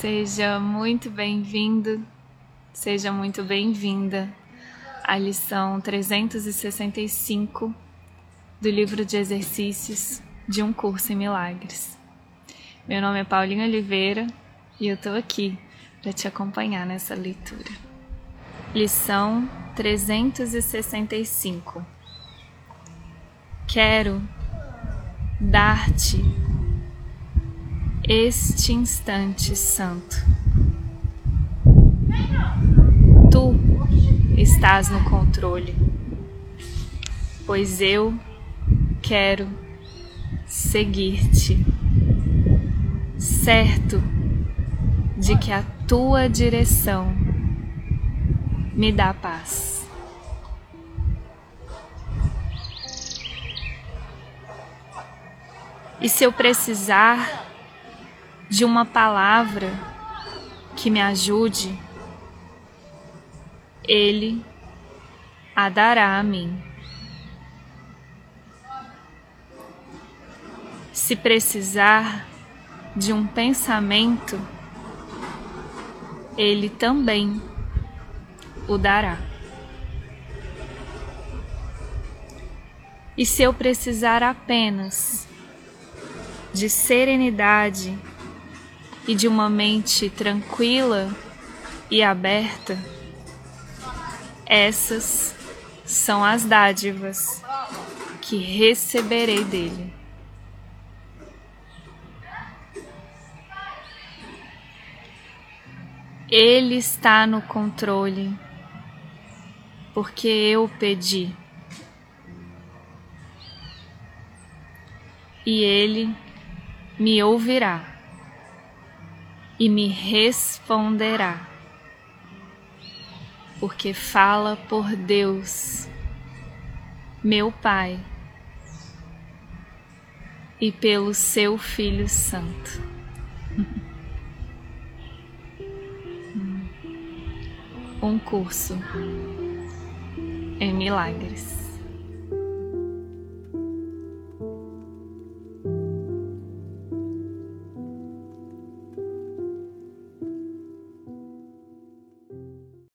Seja muito bem-vindo, seja muito bem-vinda à lição 365 do livro de exercícios de um curso em milagres. Meu nome é Paulinha Oliveira e eu estou aqui para te acompanhar nessa leitura. Lição 365 Quero dar-te este instante santo. Tu estás no controle, pois eu quero seguir-te, certo de que a tua direção me dá paz. E se eu precisar de uma palavra que me ajude, Ele a dará a mim. Se precisar de um pensamento, Ele também o dará. E se eu precisar apenas de serenidade e de uma mente tranquila e aberta, essas são as dádivas que receberei dele. Ele está no controle, porque eu pedi. E ele me ouvirá e me responderá, porque fala por Deus, meu Pai, e pelo seu Filho Santo. Um curso em milagres.